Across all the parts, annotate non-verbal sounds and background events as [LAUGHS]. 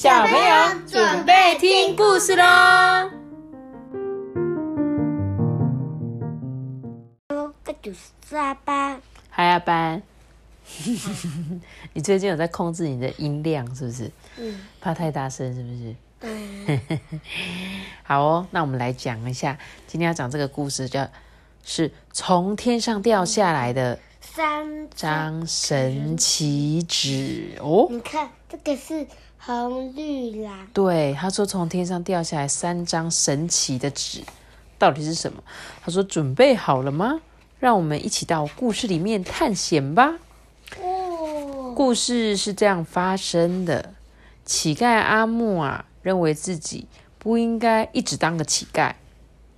小朋友准备听故事喽。个就是阿班，嗨，阿班，[LAUGHS] 你最近有在控制你的音量是不是？嗯，怕太大声是不是？对，[LAUGHS] 好哦，那我们来讲一下，今天要讲这个故事，叫是从天上掉下来的三张神奇纸哦。你看这个是红绿蓝，对，他说从天上掉下来三张神奇的纸，到底是什么？他说准备好了吗？让我们一起到故事里面探险吧。哦，故事是这样发生的：乞丐阿木啊，认为自己不应该一直当个乞丐，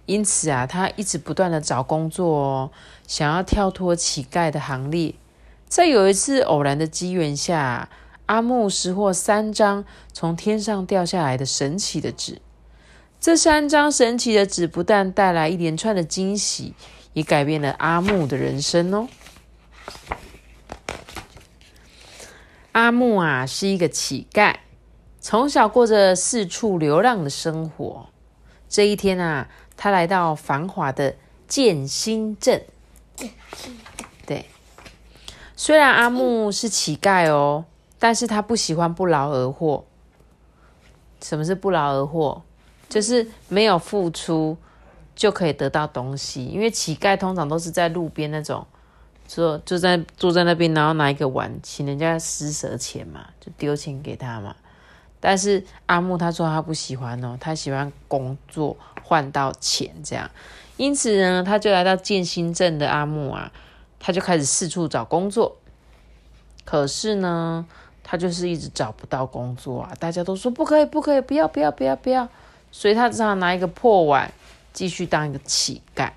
因此啊，他一直不断的找工作哦，想要跳脱乞丐的行列。在有一次偶然的机缘下，阿木拾获三张从天上掉下来的神奇的纸。这三张神奇的纸不但带来一连串的惊喜，也改变了阿木的人生哦。阿木啊，是一个乞丐，从小过着四处流浪的生活。这一天啊，他来到繁华的建新镇。对，虽然阿木是乞丐哦，但是他不喜欢不劳而获。什么是不劳而获？就是没有付出就可以得到东西。因为乞丐通常都是在路边那种。坐就在坐在那边，然后拿一个碗，请人家施舍钱嘛，就丢钱给他嘛。但是阿木他说他不喜欢哦，他喜欢工作换到钱这样。因此呢，他就来到建新镇的阿木啊，他就开始四处找工作。可是呢，他就是一直找不到工作啊，大家都说不可以，不可以，不要，不要，不要，不要。所以他只好拿一个破碗，继续当一个乞丐。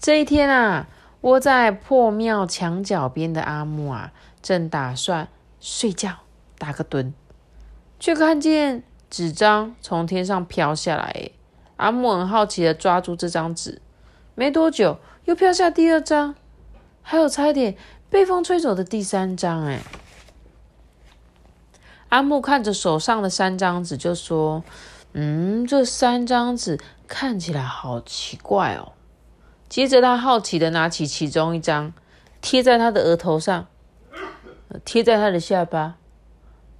这一天啊。窝在破庙墙角边的阿木啊，正打算睡觉打个盹，却看见纸张从天上飘下来。阿木很好奇的抓住这张纸，没多久又飘下第二张，还有差一点被风吹走的第三张。哎，阿木看着手上的三张纸，就说：“嗯，这三张纸看起来好奇怪哦。”接着，他好奇的拿起其中一张，贴在他的额头上，贴在他的下巴。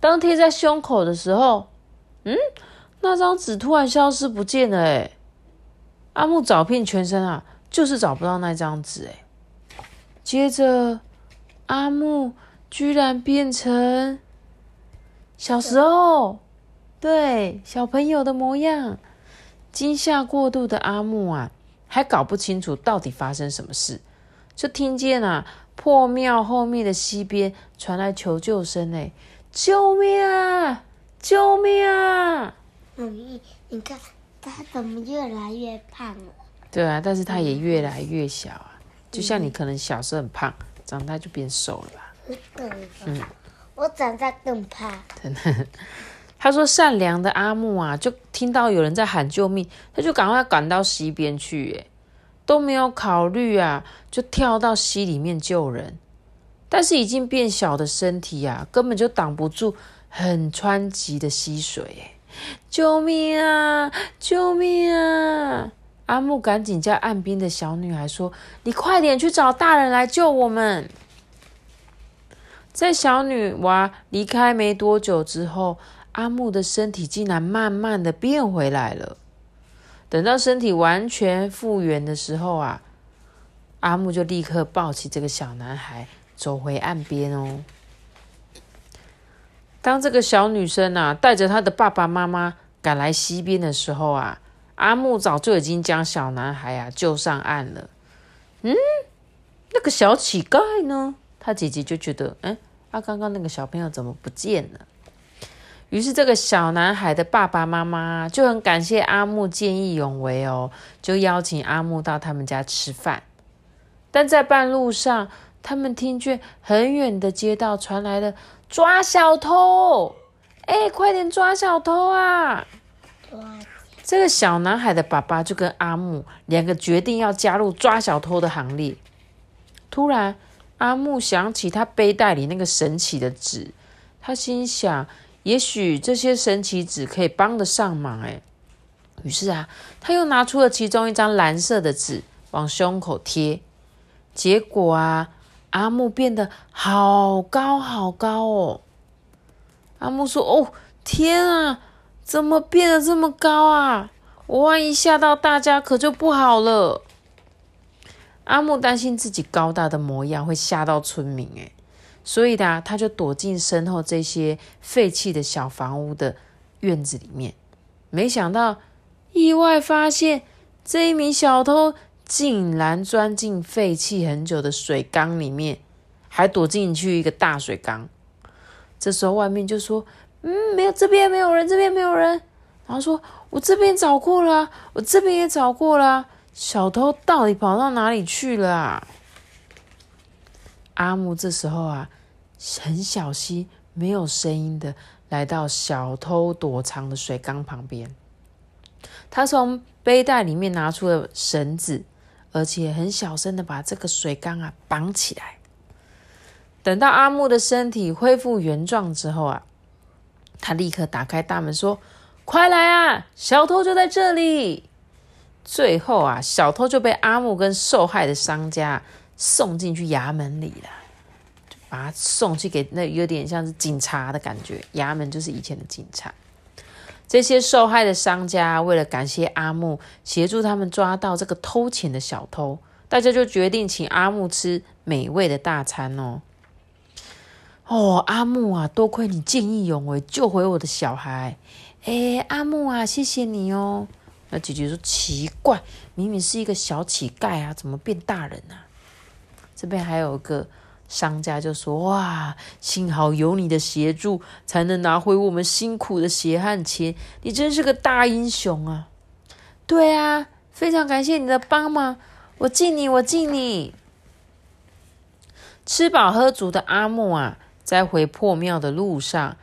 当贴在胸口的时候，嗯，那张纸突然消失不见了。哎，阿木找遍全身啊，就是找不到那张纸。哎，接着，阿木居然变成小时候，对小朋友的模样。惊吓过度的阿木啊！还搞不清楚到底发生什么事，就听见啊破庙后面的溪边传来求救声，哎，救命啊！救命啊！妈咪，你看他怎么越来越胖了？对啊，但是他也越来越小啊，就像你可能小时候很胖，长大就变瘦了吧？嗯，我长大更怕。真的。他说：“善良的阿木啊，就听到有人在喊救命，他就赶快赶到溪边去，哎，都没有考虑啊，就跳到溪里面救人。但是已经变小的身体啊，根本就挡不住很湍急的溪水，救命啊！救命啊！阿木赶紧叫岸边的小女孩说：‘你快点去找大人来救我们。’在小女娃离开没多久之后。”阿木的身体竟然慢慢的变回来了。等到身体完全复原的时候啊，阿木就立刻抱起这个小男孩走回岸边哦。当这个小女生啊带着她的爸爸妈妈赶来溪边的时候啊，阿木早就已经将小男孩啊救上岸了。嗯，那个小乞丐呢？他姐姐就觉得，哎，啊，刚刚那个小朋友怎么不见了？于是，这个小男孩的爸爸妈妈就很感谢阿木见义勇为哦，就邀请阿木到他们家吃饭。但在半路上，他们听见很远的街道传来了抓小偷，哎，快点抓小偷啊！这个小男孩的爸爸就跟阿木两个决定要加入抓小偷的行列。突然，阿木想起他背带里那个神奇的纸，他心想。也许这些神奇纸可以帮得上忙。哎，于是啊，他又拿出了其中一张蓝色的纸，往胸口贴。结果啊，阿木变得好高好高哦。阿木说：“哦，天啊，怎么变得这么高啊？我万一吓到大家，可就不好了。”阿木担心自己高大的模样会吓到村民，哎，所以呢，他就躲进身后这些废弃的小房屋的院子里面。没想到，意外发现这一名小偷竟然钻进废弃很久的水缸里面，还躲进去一个大水缸。这时候外面就说：“嗯，没有，这边没有人，这边没有人。”然后说：“我这边找过了，我这边也找过了。”小偷到底跑到哪里去了啊？阿木这时候啊，很小心、没有声音的来到小偷躲藏的水缸旁边。他从背带里面拿出了绳子，而且很小声的把这个水缸啊绑起来。等到阿木的身体恢复原状之后啊，他立刻打开大门说：“快来啊，小偷就在这里。”最后啊，小偷就被阿木跟受害的商家送进去衙门里了，就把他送去给那有点像是警察的感觉，衙门就是以前的警察。这些受害的商家为了感谢阿木协助他们抓到这个偷钱的小偷，大家就决定请阿木吃美味的大餐哦。哦，阿木啊，多亏你见义勇为，救回我的小孩。哎，阿木啊，谢谢你哦。那姐姐说：“奇怪，明明是一个小乞丐啊，怎么变大人啊？”这边还有个商家就说：“哇，幸好有你的协助，才能拿回我们辛苦的血汗钱。你真是个大英雄啊！”对啊，非常感谢你的帮忙，我敬你，我敬你。吃饱喝足的阿木啊，在回破庙的路上，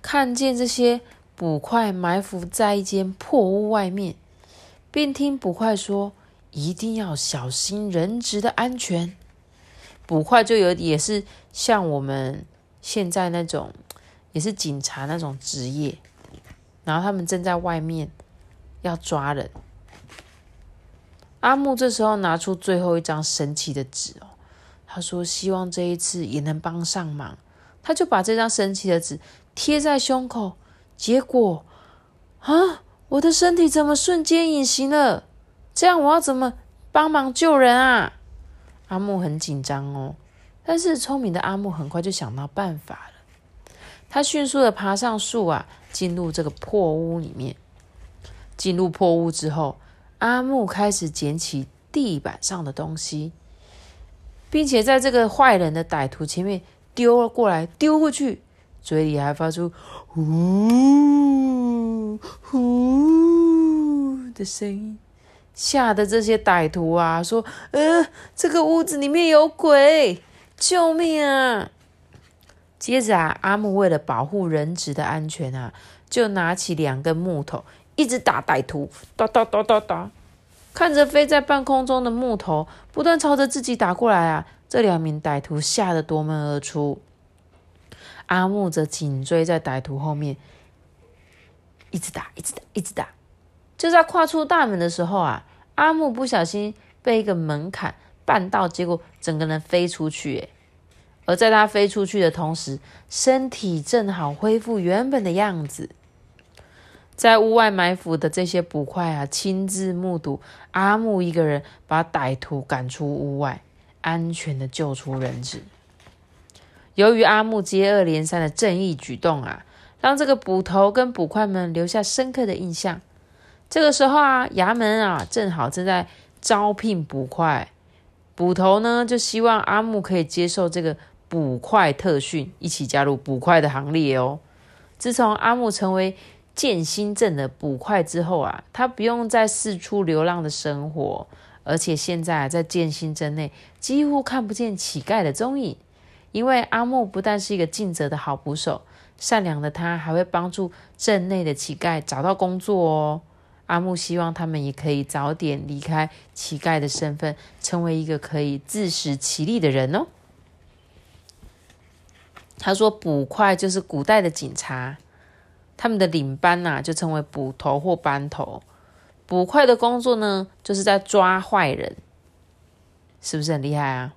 看见这些捕快埋伏在一间破屋外面。便听捕快说：“一定要小心人质的安全。”捕快就有也是像我们现在那种，也是警察那种职业。然后他们正在外面要抓人。阿木这时候拿出最后一张神奇的纸哦，他说：“希望这一次也能帮上忙。”他就把这张神奇的纸贴在胸口，结果啊！我的身体怎么瞬间隐形了？这样我要怎么帮忙救人啊？阿木很紧张哦，但是聪明的阿木很快就想到办法了。他迅速的爬上树啊，进入这个破屋里面。进入破屋之后，阿木开始捡起地板上的东西，并且在这个坏人的歹徒前面丢了过来，丢过去，嘴里还发出呜“呼”。的声音吓得这些歹徒啊说：“呃，这个屋子里面有鬼，救命啊！”接着啊，阿木为了保护人质的安全啊，就拿起两根木头，一直打歹徒，打打打打打。看着飞在半空中的木头不断朝着自己打过来啊，这两名歹徒吓得夺门而出。阿木则紧追在歹徒后面，一直打，一直打，一直打。就在跨出大门的时候啊，阿木不小心被一个门槛绊到，结果整个人飞出去。而在他飞出去的同时，身体正好恢复原本的样子。在屋外埋伏的这些捕快啊，亲自目睹阿木一个人把歹徒赶出屋外，安全的救出人质。由于阿木接二连三的正义举动啊，让这个捕头跟捕快们留下深刻的印象。这个时候啊，衙门啊正好正在招聘捕快，捕头呢就希望阿木可以接受这个捕快特训，一起加入捕快的行列哦。自从阿木成为建新镇的捕快之后啊，他不用再四处流浪的生活，而且现在在建新镇内几乎看不见乞丐的踪影，因为阿木不但是一个尽责的好捕手，善良的他还会帮助镇内的乞丐找到工作哦。阿木希望他们也可以早点离开乞丐的身份，成为一个可以自食其力的人哦。他说：“捕快就是古代的警察，他们的领班呐、就称为捕头或班头。捕快的工作呢，就是在抓坏人，是不是很厉害啊？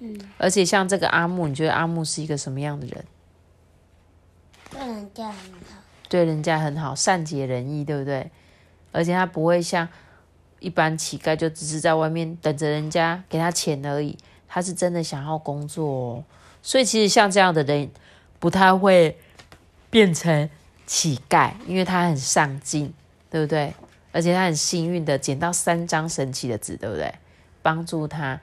嗯，而且像这个阿木，你觉得阿木是一个什么样的人？对人家很好。对人家很好，善解人意，对不对？而且他不会像一般乞丐，就只是在外面等着人家给他钱而已。他是真的想要工作哦，所以其实像这样的人不太会变成乞丐，因为他很上进，对不对？而且他很幸运的捡到三张神奇的纸，对不对？帮助他，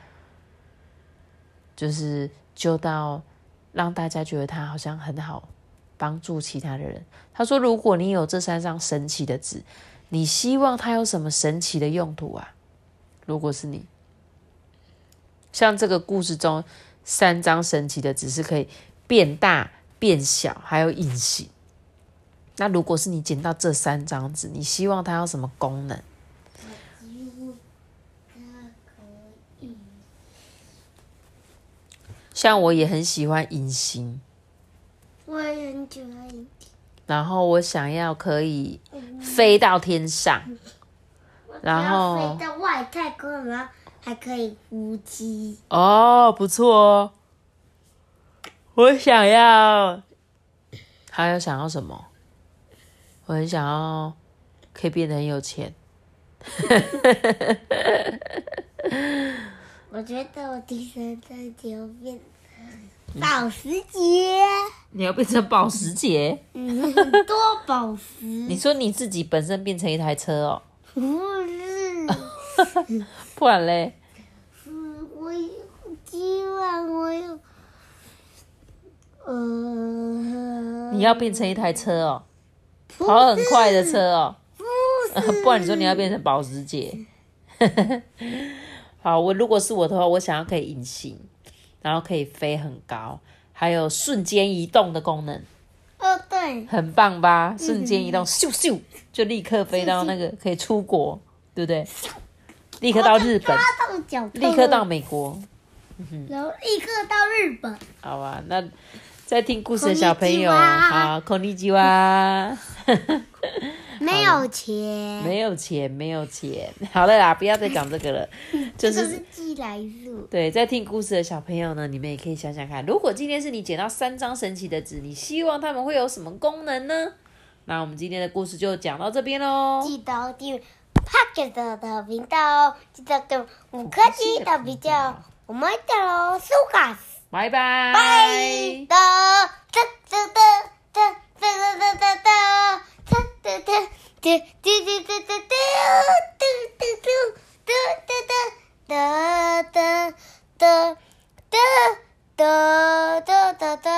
就是救到让大家觉得他好像很好，帮助其他的人。他说：“如果你有这三张神奇的纸，你希望它有什么神奇的用途啊？如果是你，像这个故事中三张神奇的纸是可以变大、变小，还有隐形。那如果是你捡到这三张纸，你希望它有什么功能？像我也很喜欢隐形。然后我想要可以飞到天上，然后飞到外太空，然后还可以呼吸。哦，不错哦。我想要，还有想要什么？我很想要可以变得很有钱。[LAUGHS] 我觉得我第三张就变保时捷，你要变成保时捷？嗯，很多 [LAUGHS] 保时。你说你自己本身变成一台车哦？不是，不然嘞？嗯，我有希望我有，呃，你要变成一台车哦，跑很快的车哦。不是，[LAUGHS] 不然你说你要变成保时捷？[LAUGHS] 好，我如果是我的话，我想要可以隐形，然后可以飞很高，还有瞬间移动的功能，哦对，很棒吧？瞬间移动，咻咻就立刻飞到那个可以出国，对不对？立刻到日本，立刻到，美国，然后立刻到日本。好啊？那在听故事的小朋友好，孔尼基哇。[LAUGHS] 没有钱，没有钱，没有钱。[LAUGHS] 好了啦，不要再讲这个了。[LAUGHS] 就这个是是寄来数。对，在听故事的小朋友呢，你们也可以想想看，如果今天是你捡到三张神奇的纸，你希望它们会有什么功能呢？那我们今天的故事就讲到这边喽。记得订阅 Pocket 的频道哦，记得给五颗星的比较，我们的喽，苏卡斯，拜拜。拜的哒哒哒哒哒哒哒哒哒哒哒哒哒哒哒哒哒哒。